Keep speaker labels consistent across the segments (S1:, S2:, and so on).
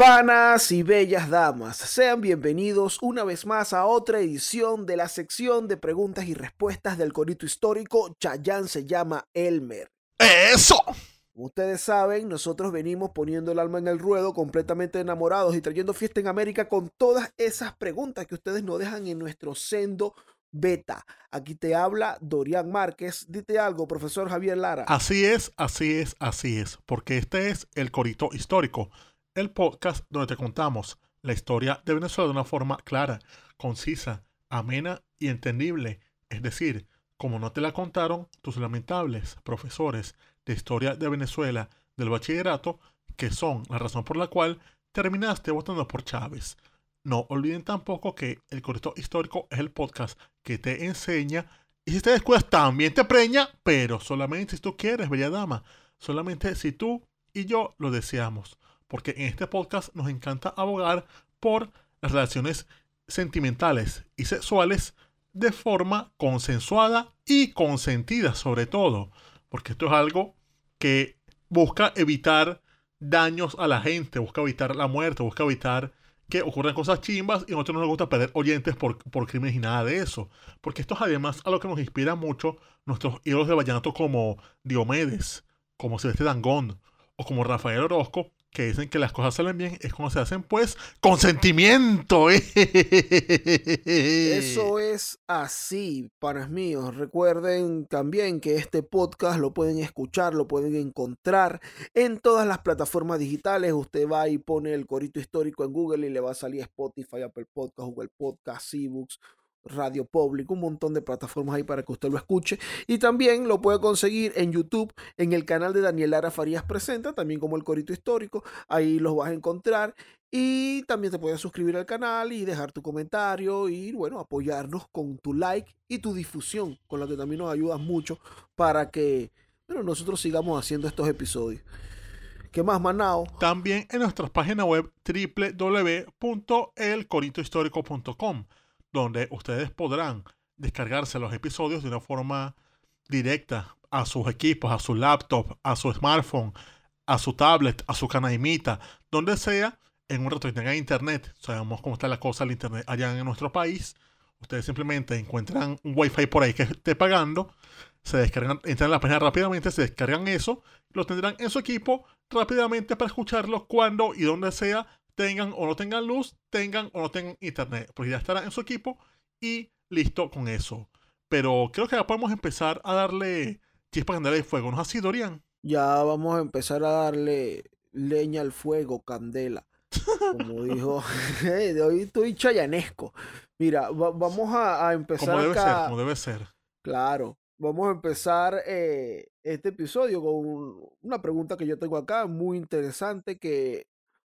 S1: Panas y bellas damas, sean bienvenidos una vez más a otra edición de la sección de preguntas y respuestas del Corito Histórico. Chayán se llama Elmer.
S2: ¡Eso!
S1: Como ustedes saben, nosotros venimos poniendo el alma en el ruedo, completamente enamorados y trayendo fiesta en América con todas esas preguntas que ustedes nos dejan en nuestro sendo beta. Aquí te habla Dorian Márquez. Dite algo, profesor Javier Lara.
S2: Así es, así es, así es, porque este es el Corito Histórico, el podcast donde te contamos la historia de Venezuela de una forma clara, concisa, amena y entendible. Es decir, como no te la contaron tus lamentables profesores de historia de Venezuela del bachillerato, que son la razón por la cual terminaste votando por Chávez. No olviden tampoco que el Corito Histórico es el podcast que te enseña y si te descuidas también te preña, pero solamente si tú quieres, bella dama. Solamente si tú y yo lo deseamos. Porque en este podcast nos encanta abogar por las relaciones sentimentales y sexuales de forma consensuada y consentida sobre todo. Porque esto es algo que busca evitar daños a la gente, busca evitar la muerte, busca evitar que ocurran cosas chimbas y a nosotros no nos gusta perder oyentes por, por crímenes y nada de eso. Porque esto es además a lo que nos inspira mucho nuestros ídolos de vallenato como Diomedes, como Celeste Dangond o como Rafael Orozco, que dicen que las cosas salen bien es cuando se hacen pues con sentimiento. ¿eh?
S1: Eso es así, panas míos. Recuerden también que este podcast lo pueden escuchar, lo pueden encontrar en todas las plataformas digitales. Usted va y pone el corito histórico en Google y le va a salir Spotify, Apple Podcast, Google Podcast, eBooks, Radio Público, un montón de plataformas ahí para que usted lo escuche. Y también lo puede conseguir en YouTube, en el canal de Daniel Lara Farías Presenta, también como el Corito Histórico. Ahí los vas a encontrar. Y también te puedes suscribir al canal y dejar tu comentario y, bueno, apoyarnos con tu like y tu difusión, con la que también nos ayudas mucho para que, bueno, nosotros sigamos haciendo estos episodios. ¿Qué más, Manao?
S2: También en nuestra página web www.elcoritohistórico.com donde ustedes podrán descargarse los episodios de una forma directa a sus equipos, a su laptop, a su smartphone, a su tablet, a su canaimita, donde sea, en un rato que tengan internet. Sabemos cómo está la cosa el internet allá en nuestro país. Ustedes simplemente encuentran un wifi por ahí que esté pagando, se descargan, entran en la página rápidamente, se descargan eso, lo tendrán en su equipo rápidamente para escucharlo cuando y donde sea tengan o no tengan luz, tengan o no tengan internet, porque ya estará en su equipo y listo con eso. Pero creo que ya podemos empezar a darle chispa candela de fuego, ¿no es así, Dorian?
S1: Ya vamos a empezar a darle leña al fuego, candela. Como dijo, de hoy estoy chayanesco. Mira, va- vamos a, a empezar
S2: Como debe
S1: acá.
S2: ser, como debe ser.
S1: Claro, vamos a empezar eh, este episodio con una pregunta que yo tengo acá, muy interesante, que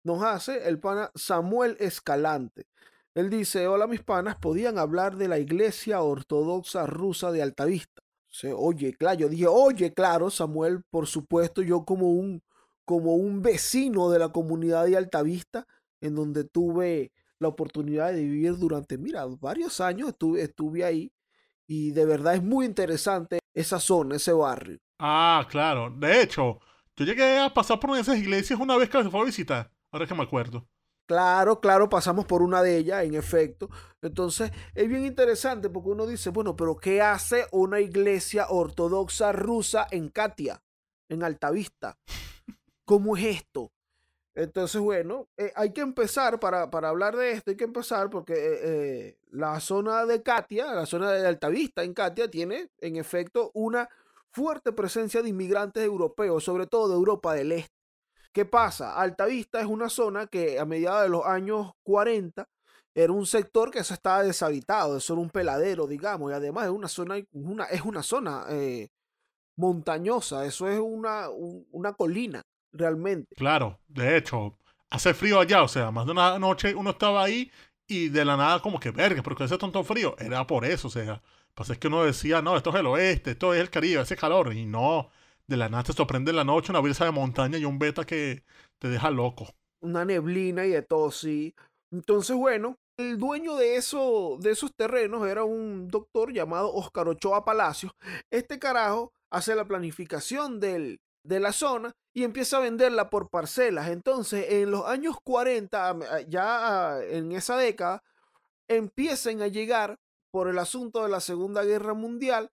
S1: nos hace el pana Samuel Escalante. Él dice, hola mis panas, ¿podían hablar de la iglesia ortodoxa rusa de Altavista? Se, oye, claro, yo dije, oye, claro, Samuel, por supuesto, yo como un, como un vecino de la comunidad de Altavista, en donde tuve la oportunidad de vivir durante, mira, varios años, estuve, estuve ahí y de verdad es muy interesante esa zona, ese barrio.
S2: Ah, claro. De hecho, yo llegué a pasar por una de esas iglesias una vez que se fue a visitar. Ahora que me acuerdo.
S1: Claro, claro, pasamos por una de ellas, en efecto. Entonces, es bien interesante porque uno dice, bueno, pero ¿qué hace una iglesia ortodoxa rusa en Katia, en Altavista? ¿Cómo es esto? Entonces, bueno, eh, hay que empezar para, para hablar de esto, hay que empezar porque eh, eh, la zona de Katia, la zona de Altavista en Katia, tiene en efecto una fuerte presencia de inmigrantes europeos, sobre todo de Europa del Este. ¿Qué pasa? Altavista es una zona que a mediados de los años 40 era un sector que se estaba deshabitado, eso era un peladero, digamos, y además es una zona, una, es una zona eh, montañosa, eso es una, un- una colina, realmente.
S2: Claro, de hecho, hace frío allá, o sea, más de una noche uno estaba ahí Y de la nada, como que, verga, porque ese tonto frío. Era por eso, o sea. Pues es que uno decía, no, esto es el oeste, esto es el Caribe, ese calor. Y no, de la nada te sorprende en la noche una brisa de montaña y un beta que te deja loco.
S1: Una neblina y de todo, sí. Entonces, bueno, el dueño de, de esos terrenos era un doctor llamado Oscar Ochoa Palacios. Este carajo hace la planificación del, de la zona y empieza a venderla por parcelas. Entonces, en los años 40, ya en esa década, empiezan a llegar, por el asunto de la Segunda Guerra Mundial,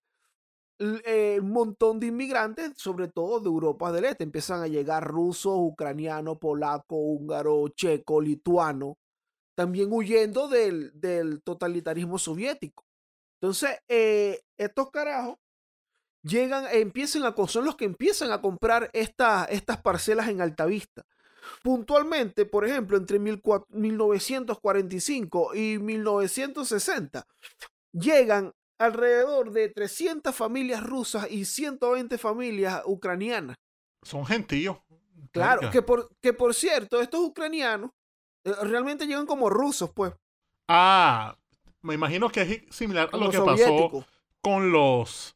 S1: eh, un montón de inmigrantes, sobre todo de Europa del Este. Empiezan a llegar rusos, ucranianos, polacos, húngaros, checo, lituano, también huyendo del, totalitarismo soviético. Entonces, eh, estos carajos llegan, empiezan a, son los que empiezan a comprar estas parcelas en Altavista. Puntualmente, por ejemplo, entre 1945 y 1960, llegan alrededor de 300 familias rusas y 120 familias ucranianas.
S2: Son gentíos.
S1: Claro, que por, que por cierto, estos ucranianos eh, realmente llegan como rusos, pues.
S2: Ah, me imagino que es similar a lo que pasó con los,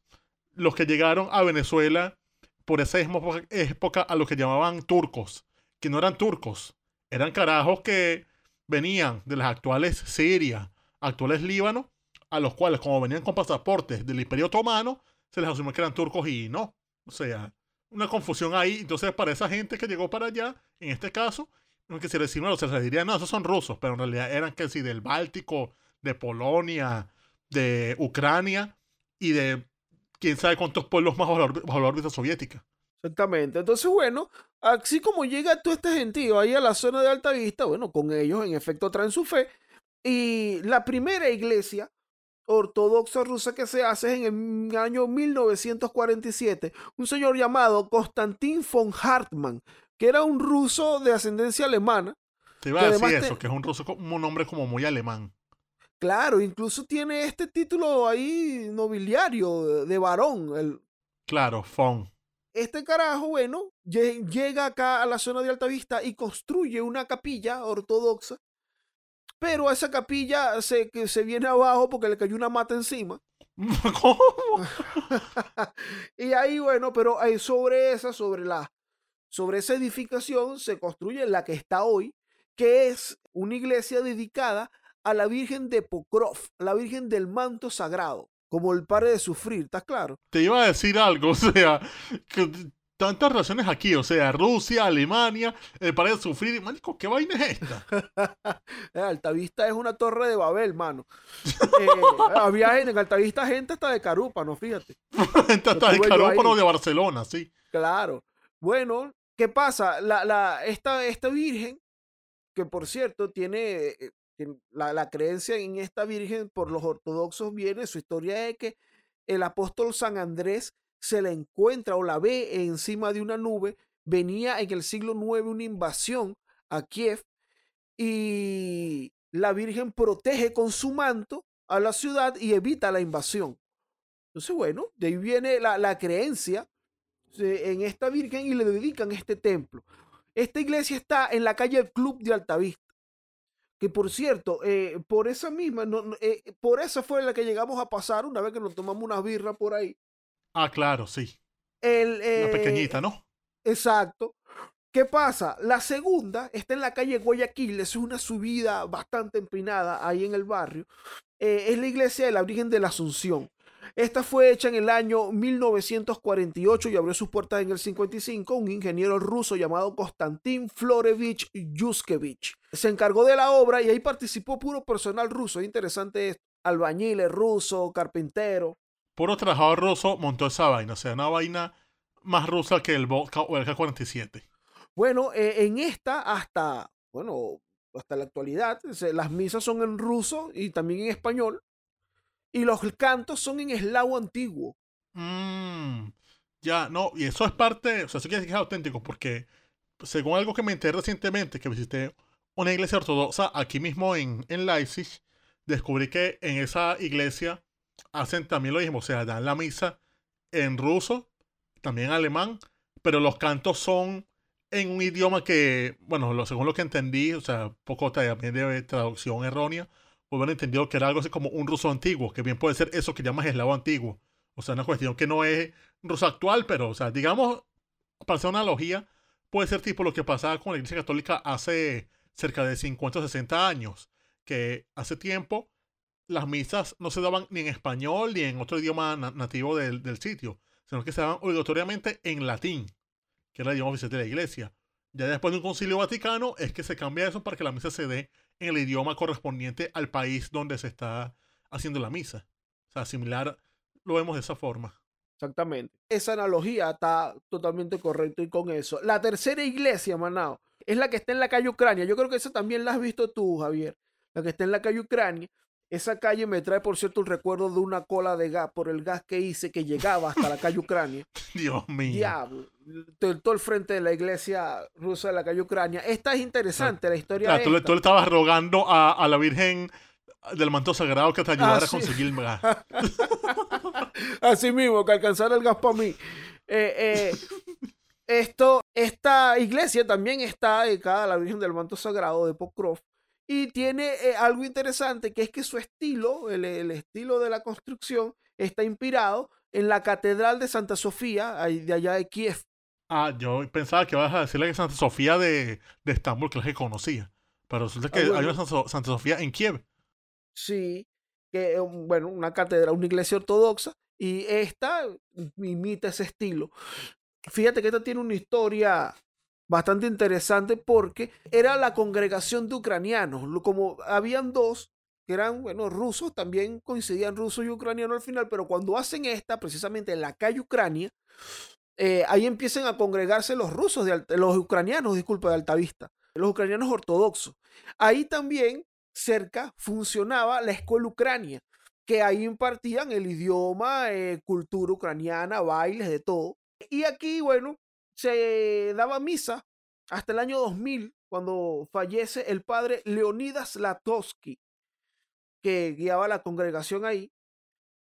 S2: los que llegaron a Venezuela por esa época a los que llamaban turcos, que no eran turcos, eran carajos que venían de las actuales Siria, actuales Líbano, a los cuales, como venían con pasaportes del Imperio Otomano, se les asumió que eran turcos y no. O sea, una confusión ahí. Entonces, para esa gente que llegó para allá, en este caso, que se les, se les diría, no, esos son rusos, pero en realidad eran que sí del Báltico, de Polonia, de Ucrania y de quién sabe cuántos pueblos más bajo la, órbita soviética.
S1: Exactamente. Entonces, bueno, así como llega todo este gentío ahí a la zona de Alta Vista, bueno, con ellos en efecto traen su fe. Y la primera iglesia ortodoxa rusa que se hace en el año 1947. Un señor llamado Konstantin von Hartmann, que era un ruso de ascendencia alemana.
S2: Te iba a decir eso, que es un ruso con un nombre como muy alemán.
S1: Claro, incluso tiene este título ahí nobiliario de varón. El...
S2: Claro, von.
S1: Este carajo, bueno, llega acá a la zona de Altavista y construye una capilla ortodoxa pero esa capilla se, se viene abajo porque le cayó una mata encima.
S2: ¿Cómo?
S1: y ahí, bueno, pero sobre esa, sobre la, sobre esa edificación se construye la que está hoy, que es una iglesia dedicada a la Virgen de Pokrov, la Virgen del Manto Sagrado, como el padre de sufrir, ¿estás claro?
S2: Te iba a decir algo, o sea, que tantas relaciones aquí, o sea, Rusia, Alemania, pared de sufrir. Manico, ¿qué vaina es esta?
S1: Eh, Altavista es una torre de Babel, mano. Eh, había gente, en Altavista gente hasta de Carúpano, fíjate.
S2: gente hasta de Carúpano de Barcelona, sí.
S1: Claro. Bueno, ¿qué pasa? La, la, esta, esta virgen, que por cierto tiene, eh, la, la creencia en esta virgen por los ortodoxos viene, su historia es que el apóstol San Andrés se la encuentra o la ve encima de una nube. Venía en el siglo IX una invasión a Kiev y la Virgen protege con su manto a la ciudad y evita la invasión. Entonces, bueno, de ahí viene la, creencia en esta Virgen y le dedican este templo. Esta iglesia está en la calle Club de Altavista. Que por cierto, eh, por esa misma, eh, por esa fue la que llegamos a pasar una vez que nos tomamos una birra por ahí.
S2: Ah, claro, sí.
S1: El,
S2: la pequeñita, ¿no?
S1: Exacto. ¿Qué pasa? La segunda está en la calle Guayaquil, es una subida bastante empinada ahí en el barrio. Eh, es la iglesia de la Virgen de la Asunción. Esta fue hecha en el año 1948 y abrió sus puertas en el 55 un ingeniero ruso llamado Konstantin Florevich Yuskevich. Se encargó de la obra y ahí participó puro personal ruso. Es interesante esto. Albañiles rusos, carpinteros
S2: puro trabajador ruso montó esa vaina. O sea, una vaina más rusa que el vodka o el K-47.
S1: Bueno, eh, en esta hasta, bueno, hasta la actualidad, las misas son en ruso y también en español. Y los cantos son en eslavo antiguo.
S2: Mm, ya, no, y eso es parte, o sea, eso quiere decir que es auténtico, porque según algo que me enteré recientemente, que visité una iglesia ortodoxa aquí mismo en, en Leipzig, descubrí que en esa iglesia hacen también lo mismo, o sea, dan la misa en ruso, también en alemán, pero los cantos son en un idioma que, bueno, lo, según lo que entendí, o sea, poco también de traducción errónea, pues haber entendido que era algo así como un ruso antiguo, que bien puede ser eso que llamas eslavo antiguo. O sea, una cuestión que no es ruso actual, pero, o sea, digamos, para hacer una analogía, puede ser tipo lo que pasaba con la Iglesia Católica hace cerca de 50 o 60 años, que hace tiempo las misas no se daban ni en español ni en otro idioma nativo del, sitio, sino que se daban obligatoriamente en latín, que era el idioma oficial de la iglesia. Ya después de un concilio vaticano es que se cambia eso para que la misa se dé en el idioma correspondiente al país donde se está haciendo la misa. O sea, similar, lo vemos de esa forma.
S1: Exactamente. Esa analogía está totalmente correcta y con eso. La tercera iglesia, Manao, es la que está en la calle Ucrania. Yo creo que esa también la has visto tú, Javier. La que está en la calle Ucrania. Esa calle me trae, por cierto, el recuerdo de una cola de gas por el gas que hice que llegaba hasta la calle Ucrania.
S2: Dios mío.
S1: Diablo. Todo, el frente de la iglesia rusa de la calle Ucrania. Esta es interesante, la historia.
S2: tú, le, estabas rogando a, la Virgen del manto sagrado que te ayudara a conseguir gas.
S1: Así mismo, que alcanzara el gas para mí. Eh, eh, esto, esta iglesia también está dedicada a la Virgen del Manto Sagrado de Pocroft y tiene eh, algo interesante que es que su estilo, el, estilo de la construcción, está inspirado en la Catedral de Santa Sofía, de allá de Kiev.
S2: Ah, yo pensaba que ibas a decirle que Santa Sofía de, de Estambul, que es la que conocía. Pero resulta que ah, hay una Santa, Sofía en Kiev.
S1: Sí, que es bueno, una catedral, una iglesia ortodoxa, y esta imita ese estilo. Fíjate que esta tiene una historia bastante interesante porque era la congregación de ucranianos. Como habían dos que eran, bueno, rusos, también coincidían rusos y ucranianos al final, pero cuando hacen esta, precisamente en la calle Ucrania, eh, ahí empiezan a congregarse los rusos, de, los ucranianos, disculpa, de Altavista, los ucranianos ortodoxos. Ahí también, cerca, funcionaba la escuela Ucrania, que ahí impartían el idioma, eh, cultura ucraniana, bailes, de todo. Y aquí, bueno, se daba misa hasta el año 2000, cuando fallece el padre Leonidas Latowski, que guiaba la congregación ahí.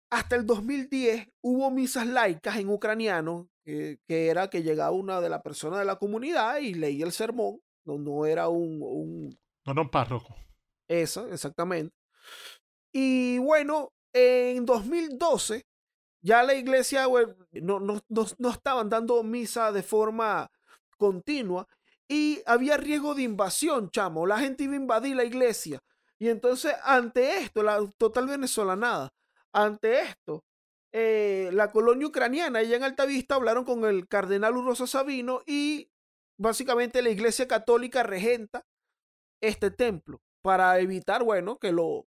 S1: Hasta el 2010 hubo misas laicas en ucraniano, que era que llegaba una de las personas de la comunidad y leía el sermón, no, no era un, un...
S2: No era un párroco.
S1: Eso, exactamente. Y bueno, en 2012 ya la iglesia no, no, no, estaban dando misa de forma continua y había riesgo de invasión, chamo. La gente iba a invadir la iglesia. Y entonces, ante esto, la total venezolanada, ante esto, eh, la colonia ucraniana, allá en Altavista, hablaron con el cardenal Urrosa Sabino y básicamente la iglesia católica regenta este templo para evitar, bueno, que lo,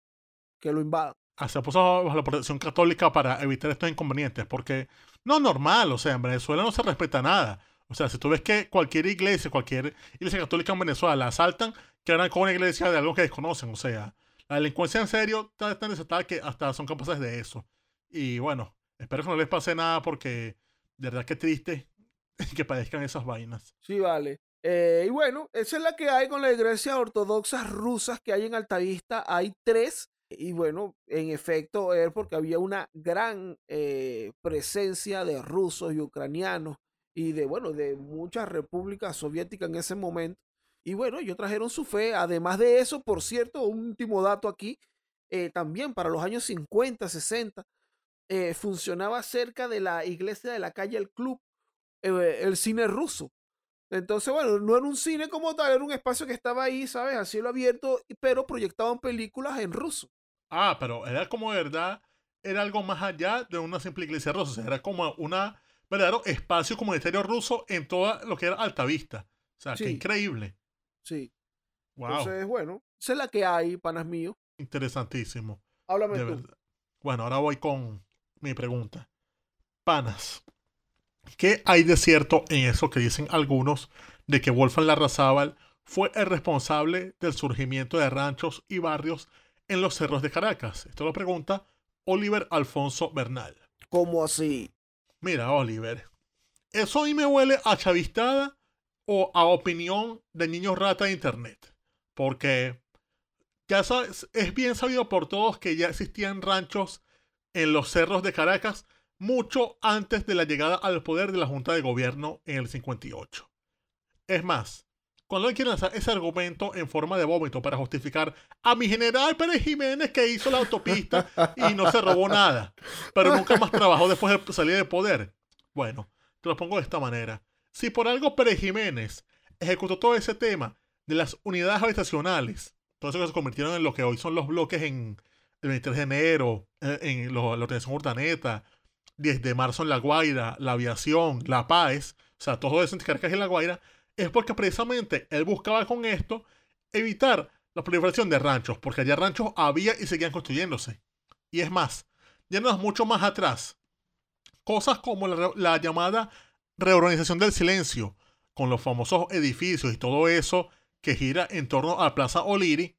S1: que lo invadan
S2: se puso bajo la protección católica para evitar estos inconvenientes, porque no es normal, o sea, en Venezuela no se respeta nada. O sea, si tú ves que cualquier iglesia, cualquier iglesia católica en Venezuela la asaltan, quedan con una iglesia de algo que desconocen. O sea, la delincuencia en serio está tan desatada que hasta son capaces de eso. Y bueno, espero que no les pase nada porque de verdad que triste que padezcan esas vainas.
S1: Sí, vale. Eh, y bueno, esa es la que hay con las iglesias ortodoxas rusas que hay en Altavista. Hay tres y bueno, en efecto, es porque había una gran eh, presencia de rusos y ucranianos y de, bueno, de muchas repúblicas soviéticas en ese momento. Y bueno, ellos trajeron su fe. Además de eso, por cierto, un último dato aquí, eh, también para los años 50, 60, eh, funcionaba cerca de la iglesia de la calle El Club, el cine ruso. Entonces, bueno, no era un cine como tal, era un espacio que estaba ahí, ¿sabes? A cielo abierto, pero proyectaban películas en ruso.
S2: Ah, pero era como verdad, era algo más allá de una simple iglesia rusa. O sea, era como un verdadero espacio comunitario ruso en toda lo que era Altavista. O sea, qué increíble.
S1: Sí. Wow. Entonces, bueno, esa es la que hay, panas míos.
S2: Interesantísimo.
S1: Háblame tú.
S2: Bueno, ahora voy con mi pregunta. Panas, ¿qué hay de cierto en eso que dicen algunos de que Wolfgang Larrazábal fue el responsable del surgimiento de ranchos y barrios en los cerros de Caracas? Esto lo pregunta Oliver Alfonso Bernal.
S1: ¿Cómo así?
S2: Mira, Oliver, eso a mí me huele a chavistada o a opinión de niños rata de internet. Porque ya sabes, es bien sabido por todos que ya existían ranchos en los cerros de Caracas mucho antes de la llegada al poder de la Junta de Gobierno en el 58. Es más, cuando él quiere lanzar ese argumento en forma de vómito para justificar a mi general Pérez Jiménez que hizo la autopista y no se robó nada, pero nunca más trabajó después de salir del poder. Bueno, te lo pongo de esta manera. Si por algo Pérez Jiménez ejecutó todo ese tema de las unidades habitacionales, todo eso que se convirtieron en lo que hoy son los bloques en el 23 de enero, eh, en la organización Urdaneta, 10 de marzo en La Guaira, la aviación, la paz, o sea, todo eso en Caracas y La Guaira, es porque precisamente él buscaba con esto evitar la proliferación de ranchos, porque allá ranchos había y seguían construyéndose. Y es más, yéndonos mucho más atrás, cosas como la, llamada reorganización del silencio, con los famosos edificios y todo eso que gira en torno a Plaza Oliri,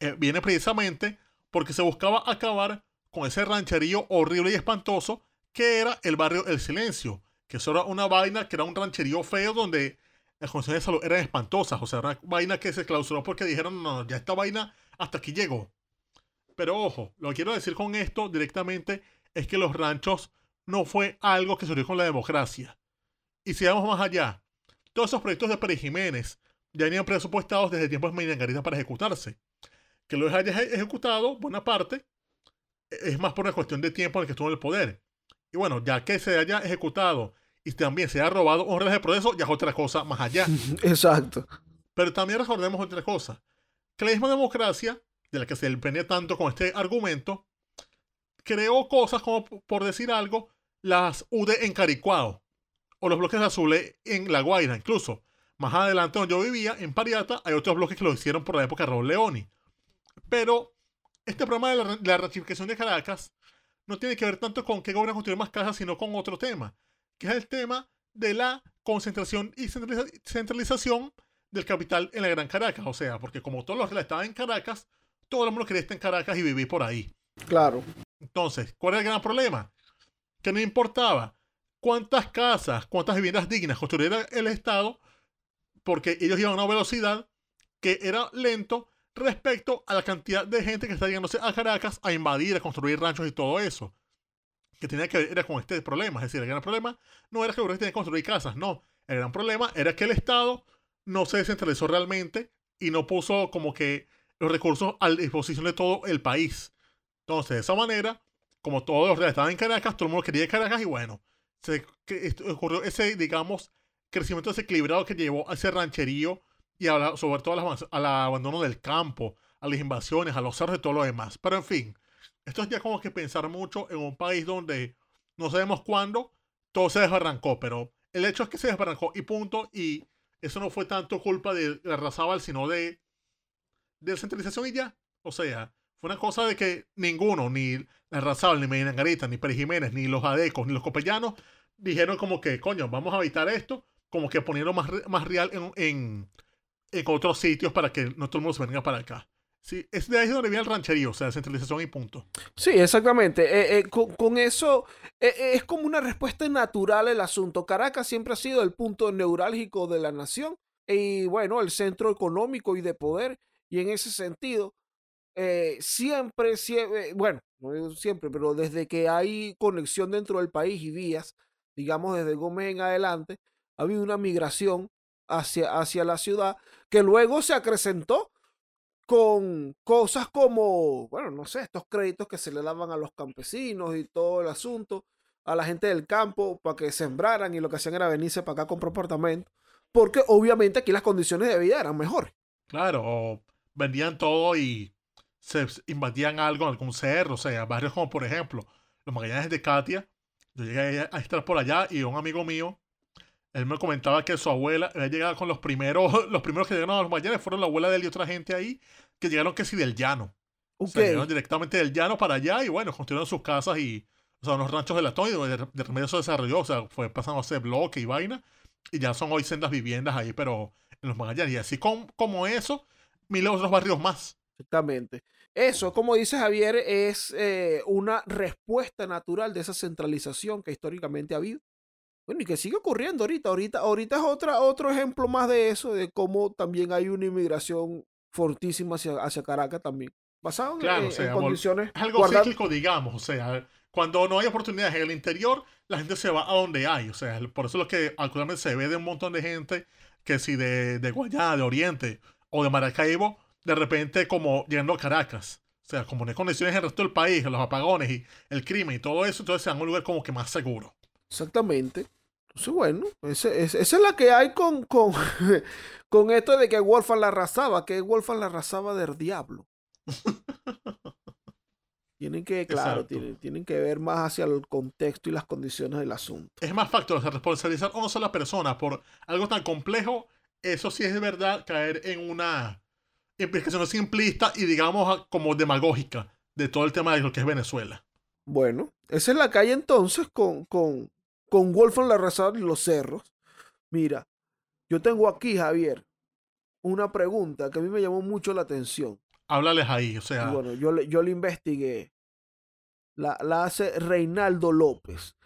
S2: eh, viene precisamente porque se buscaba acabar con ese rancherío horrible y espantoso que era el barrio El Silencio, que eso era una vaina que era un rancherío feo donde las condiciones de salud eran espantosas, o sea, una vaina que se clausuró porque dijeron, no, ya esta vaina hasta aquí llegó. Pero ojo, lo que quiero decir con esto directamente es que los ranchos no fue algo que surgió con la democracia. Y si vamos más allá, todos esos proyectos de Pérez Jiménez ya venían presupuestados desde tiempos de para ejecutarse. Que los haya ejecutado, buena parte, es más por una cuestión de tiempo en el que estuvo en el poder. Y bueno, ya que se haya ejecutado y también se haya robado un de progreso, ya es otra cosa más allá.
S1: Exacto.
S2: Pero también recordemos otra cosa. Que la misma democracia, de la que se empeña tanto con este argumento, creó cosas como, por decir algo, las UD en Caricuao o los bloques azules en La Guaira, incluso. Más adelante donde yo vivía, en Pariata, hay otros bloques que lo hicieron por la época de Raúl Leoni. Pero este problema de la, de ratificación de Caracas no tiene que ver tanto con qué gobierno construir más casas, sino con otro tema, que es el tema de la concentración y centralización del capital en la Gran Caracas. O sea, porque como todos los que estaban en Caracas, todo el mundo quería estar en Caracas y vivir por ahí.
S1: Claro.
S2: Entonces, ¿cuál es el gran problema? Que no importaba cuántas casas, cuántas viviendas dignas construyera el Estado, porque ellos iban a una velocidad que era lento respecto a la cantidad de gente que está llegándose a Caracas a invadir, a construir ranchos y todo eso. Que tenía que ver era con este problema. Es decir, el gran problema no era que Uruguay tenía que construir casas, no. El gran problema era que el Estado no se descentralizó realmente y no puso como que los recursos a disposición de todo el país. Entonces, de esa manera, como todos los reales estaban en Caracas, todo el mundo quería a Caracas y bueno, se ocurrió ese, digamos, crecimiento desequilibrado que llevó a ese rancherío y sobre todo al abandono del campo, a las invasiones, a los cerros y todo lo demás. Pero en fin, esto es ya como que pensar mucho en un país donde no sabemos cuándo todo se desbarrancó, pero el hecho es que se desbarrancó y punto. Y eso no fue tanto culpa de la Razábal, sino de, de centralización y ya. O sea, fue una cosa de que ninguno, ni la Razábal, ni Medina Garita, ni Pérez Jiménez, ni los adecos, ni los copellanos, dijeron como que, coño, vamos a evitar esto, como que poniendo más, más real en en otros sitios para que no todo el mundo se venga para acá. Sí, es de ahí donde viene el rancherío, o sea, centralización y punto.
S1: Sí, exactamente. Eh, eh, con, eso eh, es como una respuesta natural el asunto. Caracas siempre ha sido el punto neurálgico de la nación y bueno, el centro económico y de poder. Y en ese sentido, siempre, siempre, bueno, no siempre, pero desde que hay conexión dentro del país y vías, digamos desde Gómez en adelante, ha habido una migración hacia, hacia la ciudad, que luego se acrecentó con cosas como, bueno, no sé, estos créditos que se le daban a los campesinos y todo el asunto, a la gente del campo para que sembraran y lo que hacían era venirse para acá con apartamentos, porque obviamente aquí las condiciones de vida eran mejores.
S2: Claro, o vendían todo y se invadían algo en algún cerro, o sea, barrios como por ejemplo los Magallanes de Katia. Yo llegué a estar por allá y un amigo mío él me comentaba que su abuela había llegado con los primeros, los primeros que llegaron a los mayores fueron la abuela de él y otra gente ahí, que llegaron que sí del llano. O sea, llegaron directamente del llano para allá y bueno, construyeron sus casas y, o sea, unos ranchos de latón y de, de repente se desarrolló, o sea, fue pasando ese bloque y vaina, y ya son hoy sendas viviendas ahí, pero en los Magallanes. Y así como eso, mil otros barrios más.
S1: Exactamente. Eso, como dice Javier, es eh, una respuesta natural de esa centralización que históricamente ha habido. Bueno, y que sigue ocurriendo ahorita. Ahorita, ahorita es otra, otro ejemplo más de eso, de cómo también hay una inmigración fortísima hacia, hacia Caracas también. Basado en, condiciones.
S2: Es algo cíclico, digamos. O sea, cuando no hay oportunidades en el interior, la gente se va a donde hay. O sea, por eso es lo que actualmente se ve de un montón de gente que si de, de Guayana, de Oriente o de Maracaibo, de repente como llegando a Caracas. O sea, como no hay condiciones en el resto del país, los apagones y el crimen y todo eso, entonces se dan un lugar como que más seguro.
S1: Exactamente. Entonces, bueno, esa es la que hay con, con, con esto de que Wolfgang la arrasaba, que Wolfgang la arrasaba del diablo. Tienen que, claro, tienen, tienen que ver más hacia el contexto y las condiciones del asunto.
S2: Es más factor, o sea, responsabilizar a una sola persona por algo tan complejo, eso sí es de verdad caer en una implicación simplista y digamos como demagógica de todo el tema de lo que es Venezuela.
S1: Bueno, esa es la calle entonces con, con, con Wolfgang Larrazar y los cerros. Mira, yo tengo aquí, Javier, una pregunta que a mí me llamó mucho la atención.
S2: Háblales ahí, o sea,
S1: Y bueno, yo le, yo le investigué. La, la hace Reinaldo López.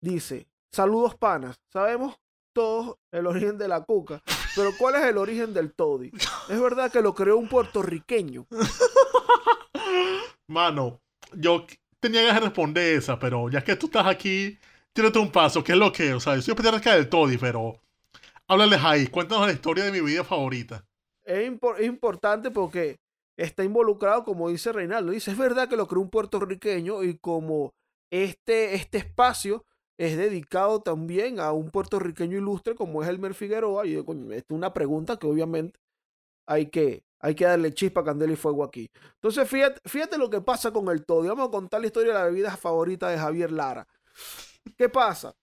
S1: Dice, saludos panas. Sabemos todos el origen de la cuca, pero ¿cuál es el origen del toddy? Es verdad que lo creó un puertorriqueño.
S2: mano, yo tenía de responder esa, pero ya que tú estás aquí, tírate un paso, ¿qué es lo que? O sea, yo soy petarca del Toddy, pero háblales ahí, cuéntanos la historia de mi vida favorita.
S1: Es, impor- es importante porque está involucrado, como dice Reinaldo. Dice, es verdad que lo creó un puertorriqueño y como este, este espacio es dedicado también a un puertorriqueño ilustre como es Elmer Figueroa. Y es una pregunta que obviamente hay que, hay que darle chispa, candela y fuego aquí. Entonces, fíjate, fíjate lo que pasa con el toddy. Vamos a contar la historia de la bebida favorita de Javier Lara. ¿Qué pasa?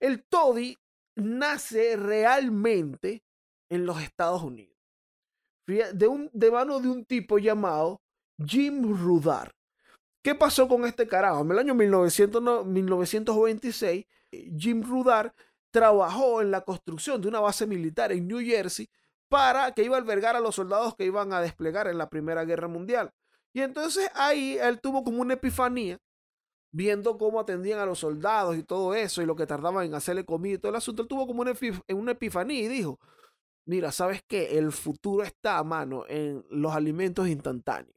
S1: El toddy nace realmente en los Estados Unidos. De, un, de mano de un tipo llamado Jim Rudar. ¿Qué pasó con este carajo? En el año 1900 no- 1926, eh, Jim Rudar trabajó en la construcción de una base militar en New Jersey para que iba a albergar a los soldados que iban a desplegar en la Primera Guerra Mundial. Y entonces ahí él tuvo como una epifanía, viendo cómo atendían a los soldados y todo eso, y lo que tardaban en hacerle comida y todo el asunto. Él tuvo como una, epi- una epifanía y dijo, mira, ¿sabes qué? El futuro está a mano en los alimentos instantáneos.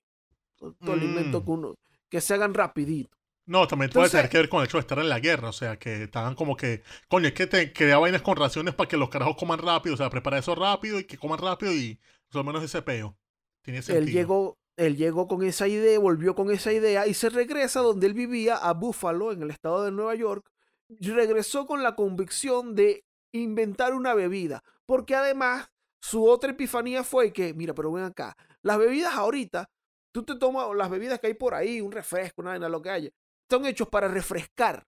S1: Estos alimentos
S2: Mm.
S1: que, uno- que se hagan rapidito.
S2: No, también puede
S1: Entonces-
S2: tener que ver con el hecho de estar en la guerra, o sea, que estaban como que, coño, es que te crea vainas con raciones para que los carajos coman rápido, o sea, prepara eso rápido y que coman rápido y más o menos ese peo. Tiene sentido.
S1: Él llegó, él llegó con esa idea, volvió con esa idea y se regresa donde él vivía, a Buffalo, en el estado de Nueva York. Y regresó con la convicción de inventar una bebida, porque además su otra epifanía fue que, mira, pero ven acá, las bebidas ahorita, tú te tomas las bebidas que hay por ahí, un refresco, una vaina, lo que haya, son hechos para refrescar,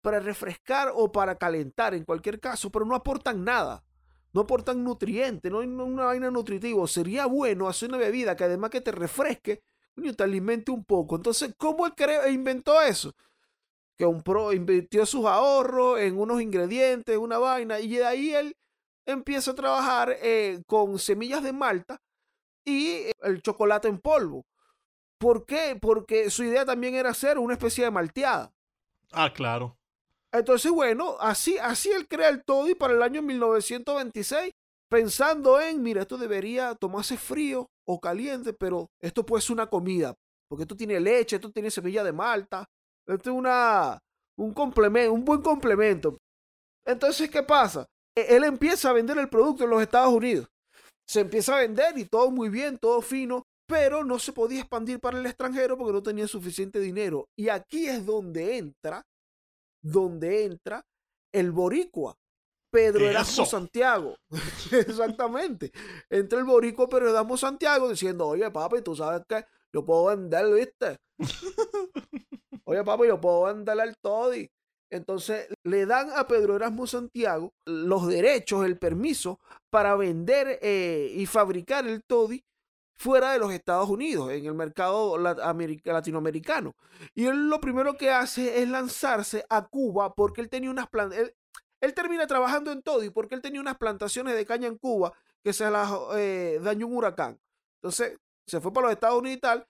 S1: para refrescar o para calentar en cualquier caso, pero no aportan nada no aportan nutrientes, no hay una vaina nutritiva. Sería bueno hacer una bebida que además que te refresque, coño, te alimente un poco. Entonces, ¿cómo él creó, e inventó eso? Que un pro invirtió sus ahorros en unos ingredientes, una vaina, y de ahí él empieza a trabajar eh, con semillas de malta y eh, el chocolate en polvo. ¿Por qué? Porque su idea también era hacer una especie de malteada.
S2: Ah, claro.
S1: Entonces, bueno, así, así él crea el toddy para el año 1926, pensando en, mira, esto debería tomarse frío o caliente, pero esto puede ser una comida, porque esto tiene leche, esto tiene semilla de malta, esto es una, un complemento, un buen complemento. Entonces, ¿qué pasa? E- Él empieza a vender el producto en los Estados Unidos. Se empieza a vender y todo muy bien, todo fino, pero no se podía expandir para el extranjero porque no tenía suficiente dinero. Y aquí es donde entra donde entra el boricua, Pedro Erasmo. Santiago. Exactamente. Entra el boricua Pedro Erasmo Santiago diciendo, oye papi, tú sabes que yo puedo vender, ¿viste? Oye papi, yo puedo vender el toddy. Entonces le dan a Pedro Erasmo Santiago los derechos, el permiso para vender eh, y fabricar el toddy fuera de los Estados Unidos, en el mercado lat- america- latinoamericano. Y él lo primero que hace es lanzarse a Cuba porque él tenía unas plantas. Él, él termina trabajando en todo y porque él tenía unas plantaciones de caña en Cuba que se las eh, dañó un huracán. Entonces se fue para los Estados Unidos y tal,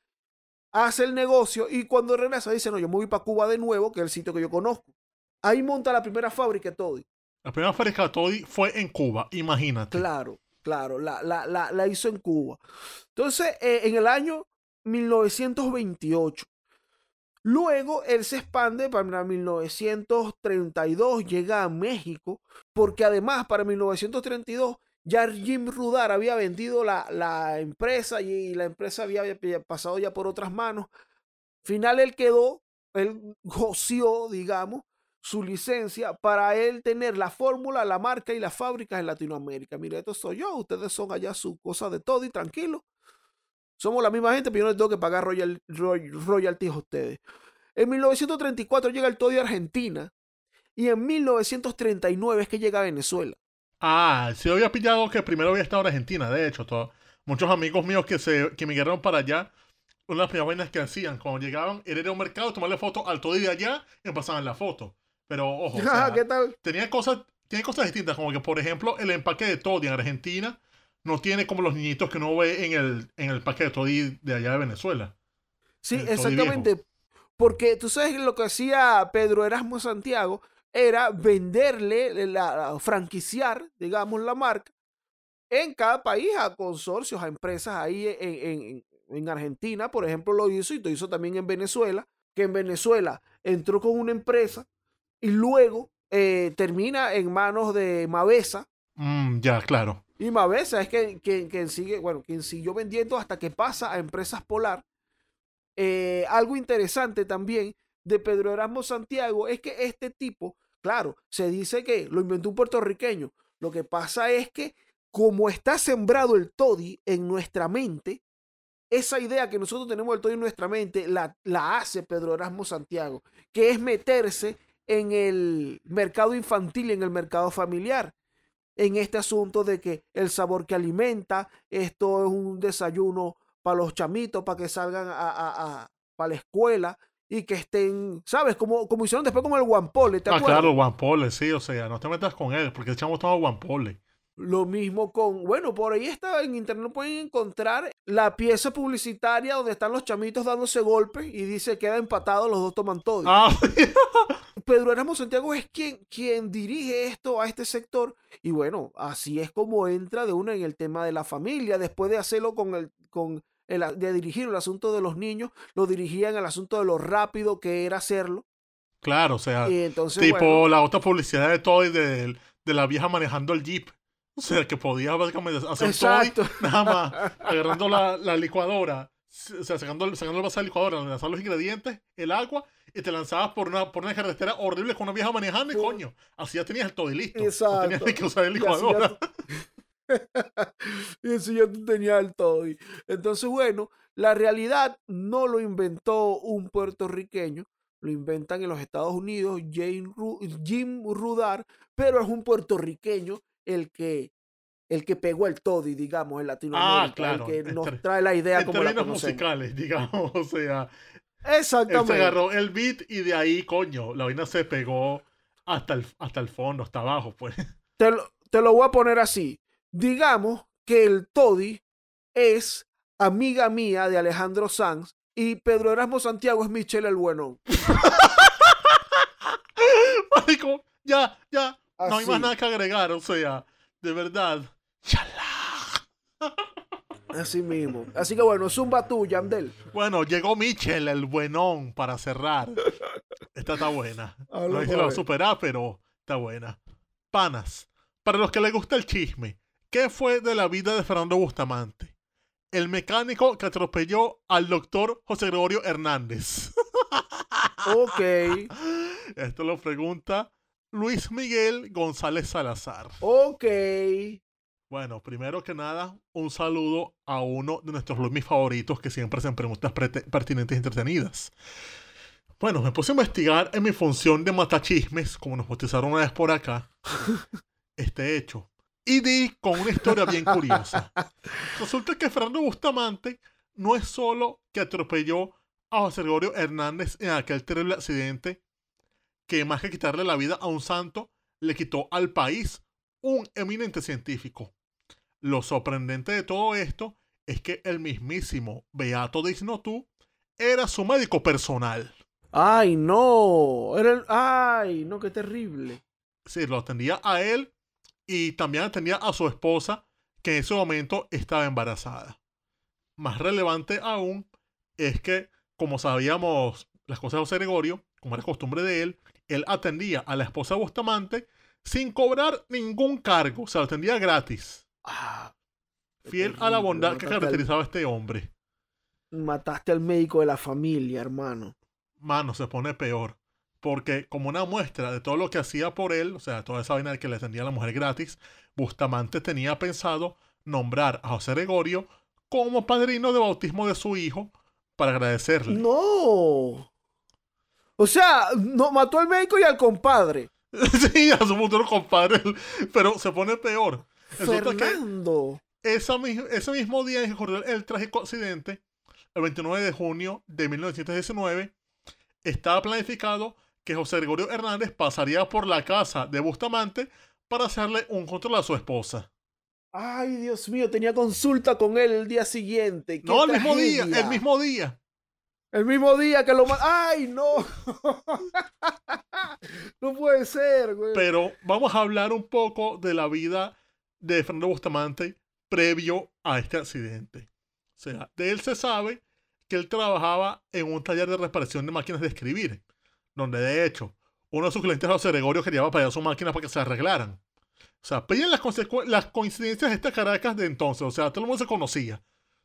S1: hace el negocio y cuando regresa dice: No, yo me voy para Cuba de nuevo, que es el sitio que yo conozco. Ahí monta la primera fábrica Toddy.
S2: La primera fábrica Toddy fue en Cuba, imagínate.
S1: Claro, claro, la, la, la, la hizo en Cuba. Entonces, eh, en el año 1928, Luego él se expande para 1932, llega a México, porque además para 1932 ya Jim Rudar había vendido la, la empresa y la empresa había pasado ya por otras manos. Final él quedó, él goció, digamos, su licencia para él tener la fórmula, la marca y las fábricas en Latinoamérica. Mire, esto soy yo, ustedes son allá su cosa de todo y tranquilo. Somos la misma gente, pero yo no les tengo que pagar royal, royalties a ustedes. En 1934 llega el Toddy a Argentina y en 1939 es que llega a Venezuela.
S2: Ah, sí había pillado que primero había estado en Argentina, de hecho. muchos amigos míos que, se, que migraron para allá una de las primeras vainas que hacían cuando llegaban era ir a un mercado, tomarle foto al todo de allá y pasaban la foto. Pero ojo,
S1: ¿qué tal?
S2: Tenía cosas, tiene cosas distintas, como que por ejemplo el empaque de Toddy en Argentina no tiene como los niñitos que uno ve en el, en el paquete de Toddy de allá de Venezuela.
S1: Sí, exactamente. Porque tú sabes lo que hacía Pedro Erasmo Santiago era venderle, la, franquiciar, digamos, la marca en cada país a consorcios, a empresas ahí en, en Argentina, por ejemplo, lo hizo y lo hizo también en Venezuela, que en Venezuela entró con una empresa y luego eh, termina en manos de Mavesa.
S2: Mm, ya, claro.
S1: Y Mavesa es quien, sigue, bueno, quien siguió vendiendo hasta que pasa a Empresas Polar. Eh, algo interesante también de Pedro Erasmo Santiago es que este tipo, claro, se dice que lo inventó un puertorriqueño. Lo que pasa es que como está sembrado el toddy en nuestra mente, esa idea que nosotros tenemos del todo en nuestra mente la, la hace Pedro Erasmo Santiago, que es meterse en el mercado infantil, en el mercado familiar, en este asunto de que el sabor que alimenta, esto es un desayuno para los chamitos, para que salgan a, a, para la escuela y que estén, ¿sabes? Como, como hicieron después como el guampole,
S2: ¿te ah, claro, guampole, sí, o sea, no te metas con él, porque echamos todo guampole.
S1: Lo mismo con, bueno, por ahí está en internet pueden encontrar la pieza publicitaria donde están los chamitos dándose golpes y dice queda empatado, los dos toman todo. Ah. Pedro Erasmo Santiago es quien, quien dirige esto a este sector y bueno, así es como entra de uno en el tema de la familia, después de hacerlo con el, con el, de dirigir el asunto de los niños, lo dirigía en el asunto de lo rápido que era hacerlo.
S2: Claro, o sea, tipo la otra publicidad de todo y de, de la vieja manejando el jeep. O sea, que podía básicamente hacer todo nada más agarrando la, la, licuadora, o sea, sacando, sacando el vaso de licuadora, lanzar los ingredientes, el agua, y te lanzabas por una, por una carretera horrible con una vieja manejando y coño, así ya tenías el todo y listo. Exacto. No tenías que usar el licuadora.
S1: y así ya tú tenías el todo. Entonces, bueno, la realidad no lo inventó un puertorriqueño, lo inventan en los Estados Unidos Jim Rudar, pero es un puertorriqueño el que el que pegó el toddy, digamos, en Latinoamérica, ah, claro. el que nos trae la idea
S2: en
S1: como
S2: la musicales, digamos, o sea,
S1: Exactamente.
S2: Él se agarró el beat y de ahí, coño, la vaina se pegó hasta el, hasta el fondo, hasta abajo, pues.
S1: Te lo, te lo voy a poner así. Digamos que el Toddy es amiga mía de Alejandro Sanz y Pedro Erasmo Santiago es Michelle el Bueno.
S2: Marico, ya, ya, no hay más nada que agregar, o sea, de verdad. Chalá.
S1: Así mismo. Así que bueno, zumba tú, Yandel.
S2: Bueno, llegó Michel, el buenón, para cerrar. Esta está buena. no va a superar, pero está buena. Panas, para los que les gusta el chisme, ¿qué fue de la vida de Fernando Bustamante? El mecánico que atropelló al doctor José Gregorio Hernández.
S1: ok.
S2: Esto lo pregunta Luis Miguel González Salazar.
S1: Ok.
S2: Bueno, primero que nada, un saludo a uno de nuestros Luis favoritos que siempre hacen preguntas pertinentes y entretenidas. Bueno, me puse a investigar en mi función de matachismes, como nos bautizaron una vez por acá, este hecho. Y di con una historia bien curiosa. Resulta que Fernando Bustamante no es solo que atropelló a José Gregorio Hernández en aquel terrible accidente que más que quitarle la vida a un santo, le quitó al país un eminente científico. Lo sorprendente de todo esto es que el mismísimo Beato de Isnotú era su médico personal.
S1: ¡Ay, no! Era ¡Ay, no, qué terrible!
S2: Sí, lo atendía a él y también atendía a su esposa, que en ese momento estaba embarazada. Más relevante aún es que, como sabíamos las cosas de José Gregorio, como era costumbre de él, él atendía a la esposa de Bustamante sin cobrar ningún cargo, o sea, lo atendía gratis.
S1: Ah,
S2: Fiel a la bondad que
S1: al-
S2: caracterizaba a este hombre.
S1: Mataste al médico de la familia, hermano.
S2: Mano, se pone peor. Porque como una muestra de todo lo que hacía por él, o sea, toda esa vaina de que le atendía a la mujer gratis, Bustamante tenía pensado nombrar a José Gregorio como padrino de bautismo de su hijo para agradecerle.
S1: No. O sea, no, mató al médico y al compadre.
S2: sí, a su futuro compadre, pero se pone peor. Que
S1: Fernando.
S2: esa ese mismo día en que ocurrió el trágico accidente, el 29 de junio de 1919, estaba planificado que José Gregorio Hernández pasaría por la casa de Bustamante para hacerle un control a su esposa.
S1: Ay, Dios mío, tenía consulta con él el día siguiente. ¡Qué
S2: No, el mismo día, el mismo día.
S1: El mismo día que lo ¡Ay, no! no puede ser, güey.
S2: Pero vamos a hablar un poco de la vida de Fernando Bustamante previo a este accidente. O sea, de él se sabe que él trabajaba en un taller de reparación de máquinas de escribir, donde de hecho uno de sus clientes, José Gregorio, quería pagar sus máquinas para que se arreglaran. O sea, pillen las, las coincidencias de estas Caracas de entonces. O sea, todo el mundo se conocía.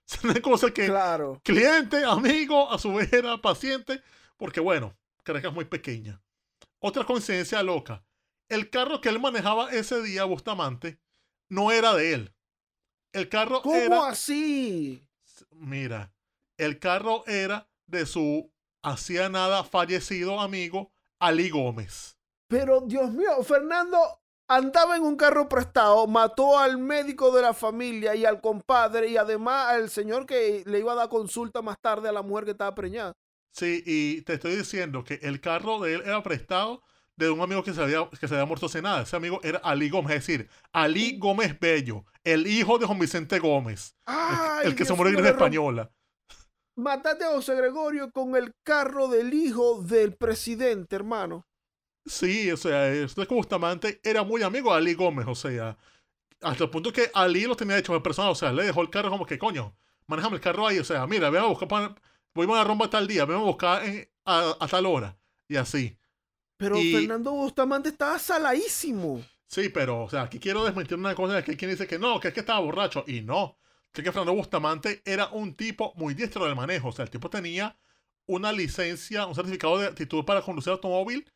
S2: Es una cosa que
S1: Claro.
S2: cliente, amigo, a su vez era paciente, porque bueno, Caracas es muy pequeña. Otra coincidencia loca. El carro que él manejaba ese día, Bustamante, no era de él. El carro
S1: ¿Cómo
S2: era,
S1: así?
S2: mira, el carro era de su hacía nada fallecido amigo, Ali Gómez.
S1: Pero, Dios mío, Fernando andaba en un carro prestado, mató al médico de la familia y al compadre y además al señor que le iba a dar consulta más tarde a la mujer que estaba preñada.
S2: Sí, y te estoy diciendo que el carro de él era prestado de un amigo que se había, que se había muerto hace nada. Ese amigo era Ali Gómez, es decir, Ali Gómez Bello, el hijo de Juan Vicente Gómez, el-
S1: Ay,
S2: el que se murió en Española.
S1: Mataste a José Gregorio con el carro del hijo del presidente, hermano.
S2: Sí, o sea, este Bustamante era muy amigo de Ali Gómez, o sea, hasta el punto que Ali lo tenía hecho de persona, o sea, le dejó el carro como que, coño, manejame el carro ahí, o sea, mira, ven a buscar, voy a una rumba tal día, ven a buscar en- a, a tal hora, y así.
S1: Pero
S2: Y-
S1: Fernando Bustamante estaba saladísimo.
S2: Sí, pero, o sea, aquí quiero desmentir una cosa, que hay quien dice que no, que es que estaba borracho, y no, que, es que Fernando Bustamante era un tipo muy diestro del manejo, o sea, el tipo tenía una licencia, un certificado de actitud para conducir automóvil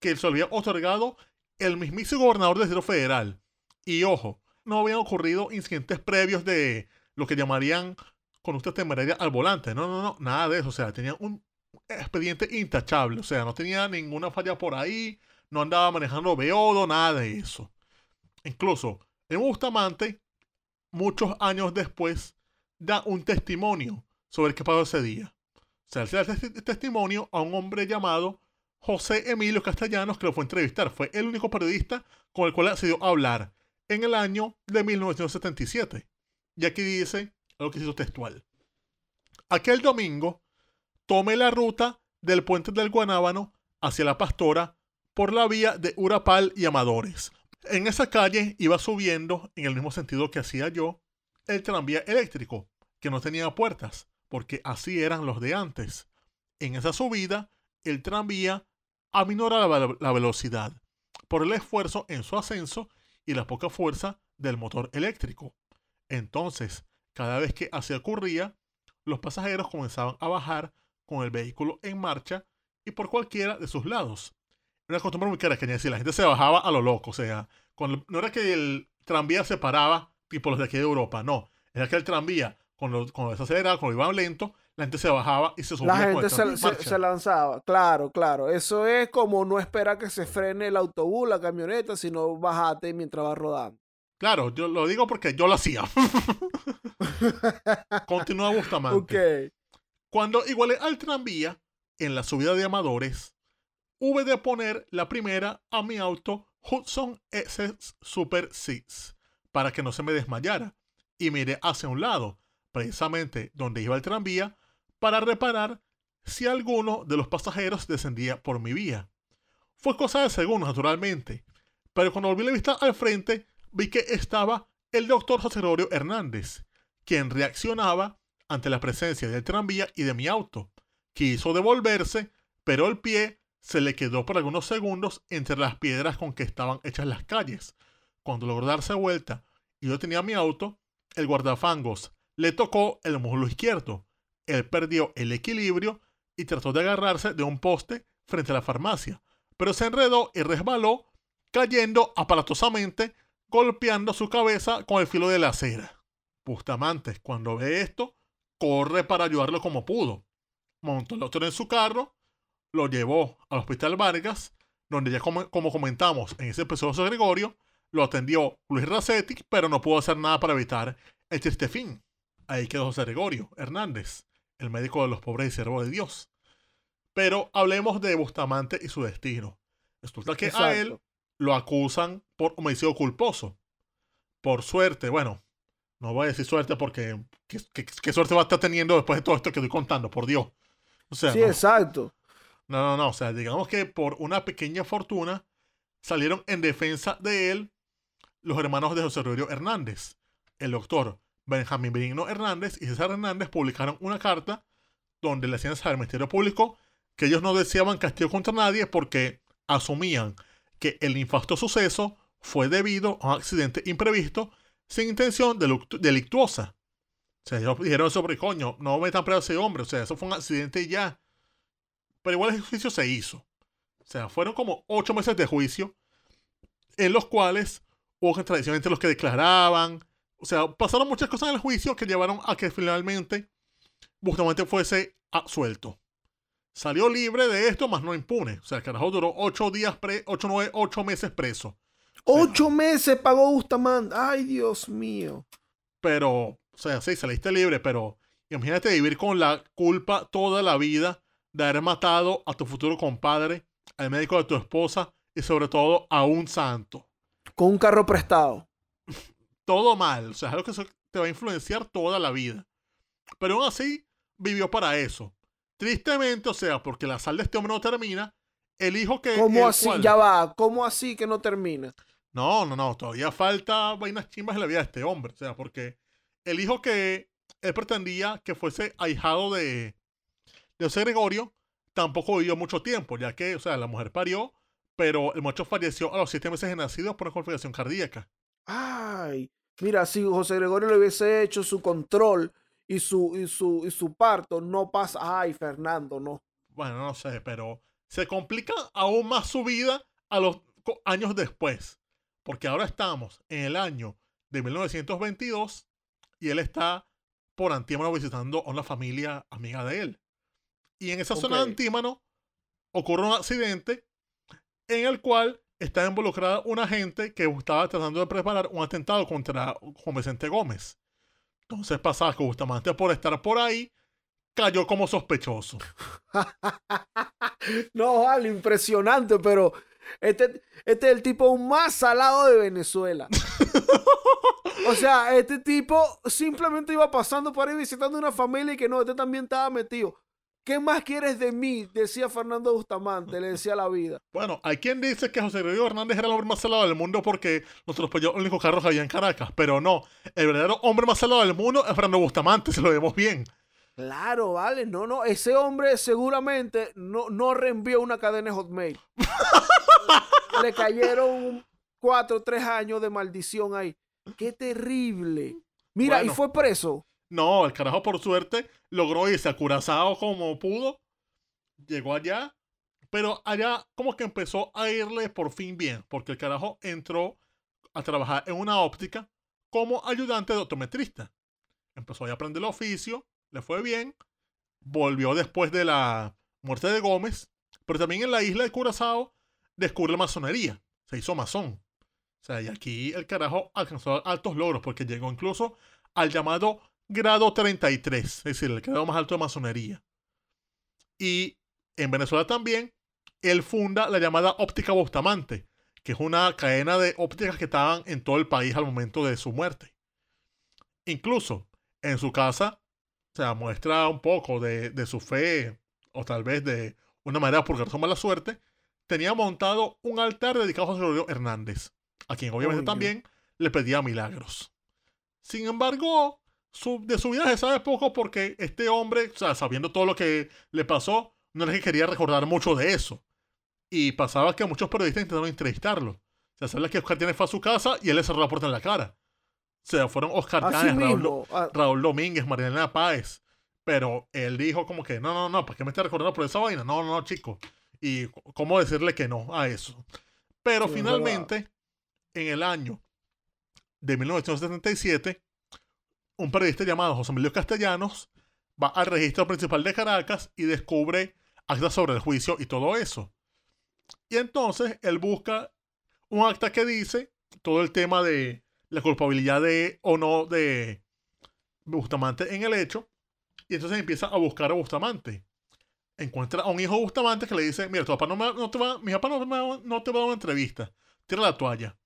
S2: que se le había otorgado el mismísimo gobernador del Distrito Federal. Y ojo, no habían ocurrido incidentes previos de lo que llamarían conducta temeraria al volante. No, no, no, nada de eso. O sea, tenía un expediente intachable. O sea, no tenía ninguna falla por ahí, no andaba manejando beodo, nada de eso. Incluso, en Bustamante, muchos años después, da un testimonio sobre qué pasó ese día. O sea, se da testi- testimonio a un hombre llamado José Emilio Castellanos que lo fue a entrevistar. Fue el único periodista con el cual accedió a hablar en el año de 1977. Y aquí dice algo que hizo textual. Aquel domingo tomé la ruta del puente del Guanábano hacia la Pastora por la vía de Urapal y Amadores. En esa calle iba subiendo, en el mismo sentido que hacía yo, el tranvía eléctrico, que no tenía puertas, porque así eran los de antes. En esa subida, el tranvía aminora la, la velocidad por el esfuerzo en su ascenso y la poca fuerza del motor eléctrico. Entonces, cada vez que así ocurría, los pasajeros comenzaban a bajar con el vehículo en marcha y por cualquiera de sus lados. Era una costumbre muy cara que decir, la gente se bajaba a lo loco, o sea, no era que el tranvía se paraba tipo los de aquí de Europa, no, era que el tranvía, cuando, cuando se aceleraba, cuando iba lento, la gente se bajaba y se subía
S1: La
S2: con el
S1: gente se, se- se lanzaba. Claro, claro. Eso es como no esperar que se frene el autobús, la camioneta, sino bajate mientras va rodando.
S2: Claro, yo lo digo porque yo lo hacía. Continúa Bustamante.
S1: Ok.
S2: Cuando igualé al tranvía, en la subida de Amadores, hube de poner la primera a mi auto Hudson S Super 6 para que no se me desmayara y miré hacia un lado, precisamente donde iba el tranvía, para reparar si alguno de los pasajeros descendía por mi vía. Fue cosa de segundos, naturalmente, pero cuando volví la vista al frente, vi que estaba el doctor José Gregorio Hernández, quien reaccionaba ante la presencia del tranvía y de mi auto. Quiso devolverse, pero el pie se le quedó por algunos segundos entre las piedras con que estaban hechas las calles. Cuando logró darse vuelta y yo tenía mi auto, el guardafangos le tocó el muslo izquierdo. Él perdió el equilibrio y trató de agarrarse de un poste frente a la farmacia, pero se enredó y resbaló, cayendo aparatosamente, golpeando su cabeza con el filo de la acera. Bustamante, cuando ve esto, corre para ayudarlo como pudo. Montó el doctor en su carro, lo llevó al hospital Vargas, donde ya como, comentamos en ese episodio de Gregorio, lo atendió Luis Racetti, pero no pudo hacer nada para evitar el triste fin. Ahí quedó José Gregorio Hernández, el médico de los pobres y siervo de Dios. Pero hablemos de Bustamante y su destino. Resulta que a él lo acusan por homicidio culposo. Por suerte, bueno, no voy a decir suerte porque ¿qué, suerte va a estar teniendo después de todo esto que estoy contando, por Dios.
S1: O sea, sí, exacto.
S2: No, no, no. O sea, digamos que por una pequeña fortuna salieron en defensa de él los hermanos de José Rodrigo Hernández. El doctor Benjamín Benigno Hernández y César Hernández publicaron una carta donde le hacían saber al Ministerio Público que ellos no deseaban castigo contra nadie porque asumían que el infasto suceso fue debido a un accidente imprevisto sin intención delictuosa. O sea, ellos dijeron eso, pero coño, no metan preso a ese hombre. O sea, eso fue un accidente ya. Pero igual el juicio se hizo. O sea, fueron como ocho meses de juicio en los cuales hubo contradicción entre los que declaraban. O sea, pasaron muchas cosas en el juicio que llevaron a que finalmente Bustamante fuese absuelto. Salió libre de esto, más no impune. O sea, el carajo duró ocho días, pre, ocho, nueve, ocho meses preso.
S1: Ocho meses pagó Bustamante. Ay, Dios mío.
S2: Pero, o sea, sí, saliste libre, pero imagínate vivir con la culpa toda la vida de haber matado a tu futuro compadre, al médico de tu esposa y sobre todo a un santo.
S1: Con un carro prestado.
S2: Todo mal, o sea, es algo que te va a influenciar toda la vida. Pero aún así, vivió para eso. Tristemente, o sea, porque la sal de este hombre no termina, el hijo que...
S1: ¿Cómo así? Ya va, ¿cómo así que no termina?
S2: No, no, no, todavía falta vainas chimbas en la vida de este hombre, o sea, porque el hijo que él pretendía que fuese ahijado de, de José Gregorio tampoco vivió mucho tiempo, ya que, o sea, la mujer parió, pero el muchacho falleció a los siete meses de nacido por una complicación cardíaca.
S1: Ay, mira, si José Gregorio le hubiese hecho su control y su, y su, y su parto, no pasa. Ay, Fernando, no.
S2: Bueno, no sé, pero se complica aún más su vida a los años después. Porque ahora estamos en el año de 1922 y él está por Antímano visitando a una familia amiga de él. Y en esa zona de Antímano ocurre un accidente en el cual está involucrada una gente que estaba tratando de preparar un atentado contra Juan Vicente Gómez. Entonces pasaba que Bustamante por estar por ahí cayó como sospechoso.
S1: no, vale, impresionante, pero este, este es el tipo más salado de Venezuela. o sea, este tipo simplemente iba pasando por ahí visitando una familia y que no, este también estaba metido. ¿Qué más quieres de mí? Decía Fernando Bustamante, le decía la vida.
S2: Bueno, hay quien dice que José Gregorio Hernández era el hombre más salado del mundo porque nosotros los únicos carros había en Caracas, pero no. El verdadero hombre más salado del mundo es Fernando Bustamante, si lo vemos bien.
S1: Claro, vale, no, no, ese hombre seguramente no, no reenvió una cadena Hotmail. Le cayeron cuatro o tres años de maldición ahí. Qué terrible. Mira, y fue preso.
S2: No, el carajo por suerte logró irse a Curazao como pudo. Llegó allá. Pero allá como que empezó a irle por fin bien. Porque el carajo entró a trabajar en una óptica como ayudante de optometrista. Empezó a aprender el oficio. Le fue bien. Volvió después de la muerte de Gómez. Pero también en la isla de Curazao descubre la masonería. Se hizo masón. O sea, y aquí el carajo alcanzó altos logros porque llegó incluso al llamado grado 33, es decir, el grado más alto de masonería. Y en Venezuela también, él funda la llamada óptica Bustamante, que es una cadena de ópticas que estaban en todo el país al momento de su muerte. Incluso en su casa, se muestra un poco de, su fe, o tal vez de una manera por su mala suerte, tenía montado un altar dedicado a José Hernández, a quien obviamente también le pedía milagros. Sin embargo, de su vida se sabe poco porque este hombre, o sea, sabiendo todo lo que le pasó, no es que quería recordar mucho de eso. Y pasaba que muchos periodistas intentaron entrevistarlo. O sea, sabía que Oscar Llanes fue a su casa y él le cerró la puerta en la cara. O sea, fueron Oscar Llanes, Raúl,
S1: ah,
S2: Raúl Domínguez, Mariana Páez. Pero él dijo como que, no, no, no, ¿para qué me está recordando por esa vaina? No, no, no, chico. Y cómo decirle que no a eso. Pero
S1: Sí,
S2: finalmente, en el año de 1977, un periodista llamado José Emilio Castellanos va al registro principal de Caracas y descubre actas sobre el juicio y todo eso. Y entonces él busca un acta que dice todo el tema de la culpabilidad de o no de Bustamante en el hecho. Y entonces empieza a buscar a Bustamante. Encuentra a un hijo Bustamante que le dice, mira, tu papá no, me- no te va, mi papá no, me- no te va a dar una entrevista. Tira la toalla.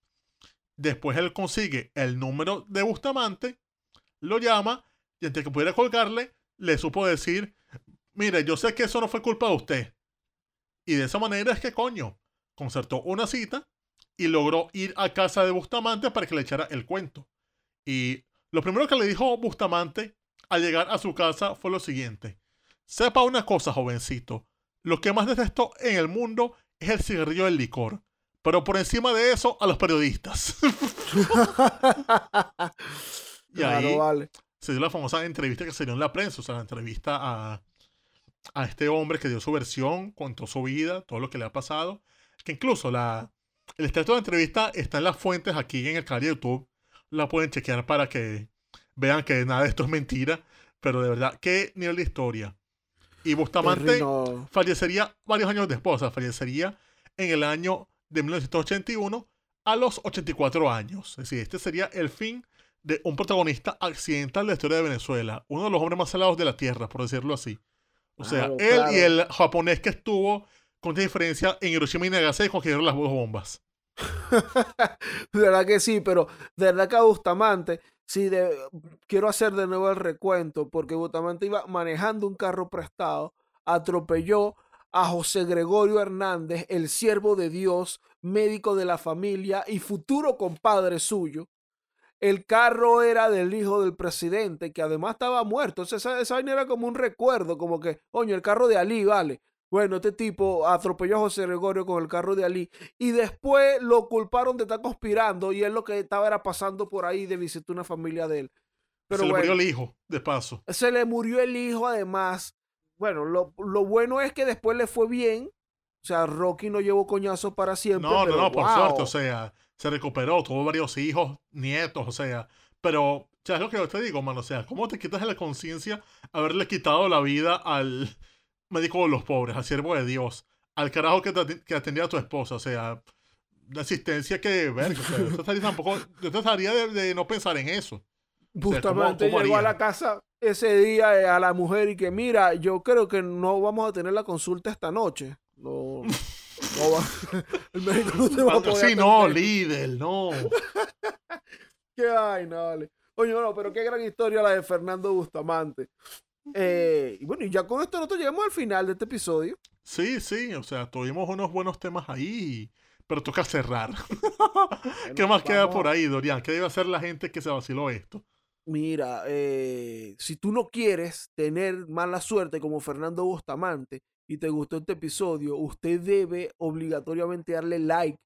S2: Después él consigue el número de Bustamante, lo llama y antes que pudiera colgarle, le supo decir, mire, yo sé que eso no fue culpa de usted. Y de esa manera es que coño, concertó una cita y logró ir a casa de Bustamante para que le echara el cuento. Y lo primero que le dijo Bustamante al llegar a su casa fue lo siguiente. Sepa una cosa, jovencito. Lo que más detesto en el mundo es el cigarrillo del licor. Pero por encima de eso, a los periodistas. y
S1: claro,
S2: ahí
S1: vale.
S2: se dio la famosa entrevista que se dio en la prensa, o sea, la entrevista a, a este hombre que dio su versión, contó su vida, todo lo que le ha pasado, que incluso la, el extracto de la entrevista está en las fuentes aquí en el canal de YouTube, la pueden chequear para que vean que nada de esto es mentira, pero de verdad, qué nivel de historia. Y Bustamante fallecería varios años después, o sea, fallecería en el año de 1981 a los 84 años. Es decir, este sería el fin de un protagonista accidental de la historia de Venezuela, uno de los hombres más salados de la Tierra, por decirlo así. O sea,
S1: Claro,
S2: él
S1: claro.
S2: y el japonés que estuvo con esta diferencia en Hiroshima y Nagasaki cogieron las dos bombas.
S1: De verdad que sí, pero de verdad que a Bustamante, de, quiero hacer de nuevo el recuento, porque Bustamante iba manejando un carro prestado, atropelló a José Gregorio Hernández, el siervo de Dios, médico de la familia y futuro compadre suyo. El carro era del hijo del presidente, que además estaba muerto. Entonces, esa, esa vaina era como un recuerdo, como que, coño, el carro de Ali, vale. Bueno, este tipo atropelló a José Gregorio con el carro de Ali y después lo culparon de estar conspirando y él lo que estaba era pasando por ahí de visitar una familia de él. Pero
S2: Se le murió el hijo, de paso.
S1: se le murió el hijo además. Bueno, lo, lo bueno es que después le fue bien. O sea, Rocky no llevó coñazos para siempre.
S2: No, no, no, por
S1: wow.
S2: suerte, o sea, se recuperó, tuvo varios hijos, nietos, o sea, pero, ya es lo que yo te digo, mano, o sea, ¿cómo te quitas de la conciencia haberle quitado la vida al médico de los pobres, al siervo de Dios, al carajo que, te que atendía a tu esposa, o sea, la asistencia que, ver, o sea, yo tampoco, yo trataría de, de no pensar en eso.
S1: Justamente
S2: ¿cómo
S1: llegó a la casa ese día eh, a la mujer y que mira, yo creo que no vamos a tener la consulta esta noche. No, no va- el médico no te va a poder
S2: Sí, no, líder, no.
S1: Qué vaina, vale. Oye, no, pero qué gran historia la de Fernando Bustamante. Eh, y bueno, y ya con esto nosotros llegamos al final de este episodio.
S2: Sí, sí, o sea, tuvimos unos buenos temas ahí, pero toca cerrar. ¿Qué más queda por ahí, Dorian? ¿Qué debe hacer la gente que se vaciló esto?
S1: Mira, eh, si tú no quieres tener mala suerte como Fernando Bustamante y te gustó este episodio, usted debe obligatoriamente darle like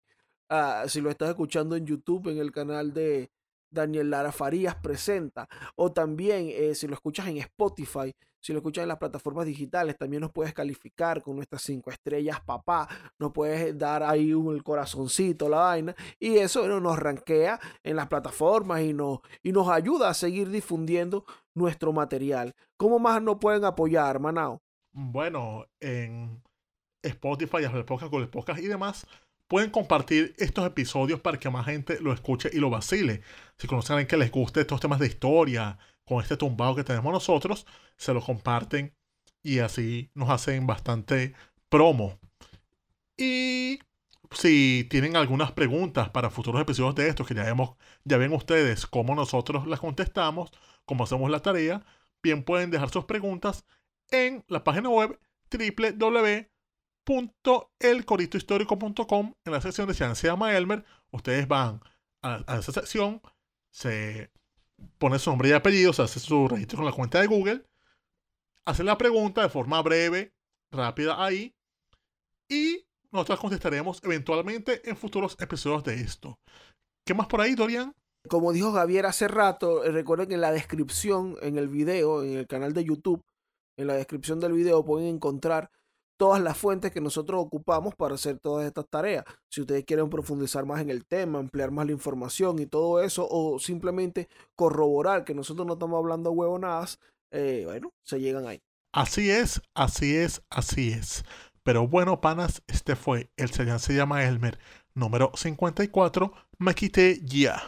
S1: si lo estás escuchando en YouTube, en el canal de Daniel Lara Farías Presenta, o también eh, si lo escuchas en Spotify, si lo escuchas en las plataformas digitales, también nos puedes calificar con nuestras cinco estrellas, papá, nos puedes dar ahí un corazoncito, la vaina, y eso nos rankea en las plataformas y nos, y nos ayuda a seguir difundiendo nuestro material. ¿Cómo más nos pueden apoyar, Manao?
S2: Bueno, en Spotify, Apple Podcast, Google Podcast y demás, pueden compartir estos episodios para que más gente lo escuche y lo vacile. Si conocen a alguien que les guste estos temas de historia, con este tumbado que tenemos nosotros, se lo comparten y así nos hacen bastante promo. Y si tienen algunas preguntas para futuros episodios de estos, que ya, vemos, ya ven ustedes cómo nosotros las contestamos, cómo hacemos la tarea, bien pueden dejar sus preguntas en la página web www.elcoritohistórico.com en la sección de se llama Elmer. Ustedes van a, a esa sección, se pone su nombre y apellido, se hace su registro con la cuenta de Google, hacen la pregunta de forma breve, rápida ahí. Y nosotros contestaremos eventualmente en futuros episodios de esto. ¿Qué más por ahí, Dorian?
S1: Como dijo Javier hace rato, eh, recuerden que en la descripción, en el video, en el canal de YouTube, en la descripción del video pueden encontrar todas las fuentes que nosotros ocupamos para hacer todas estas tareas. Si ustedes quieren profundizar más en el tema, ampliar más la información y todo eso, o simplemente corroborar que nosotros no estamos hablando huevonadas, eh, bueno, se llegan ahí.
S2: Así es, así es, así es. Pero bueno, panas, este fue el Se llama Elmer número 54. Me quité ya.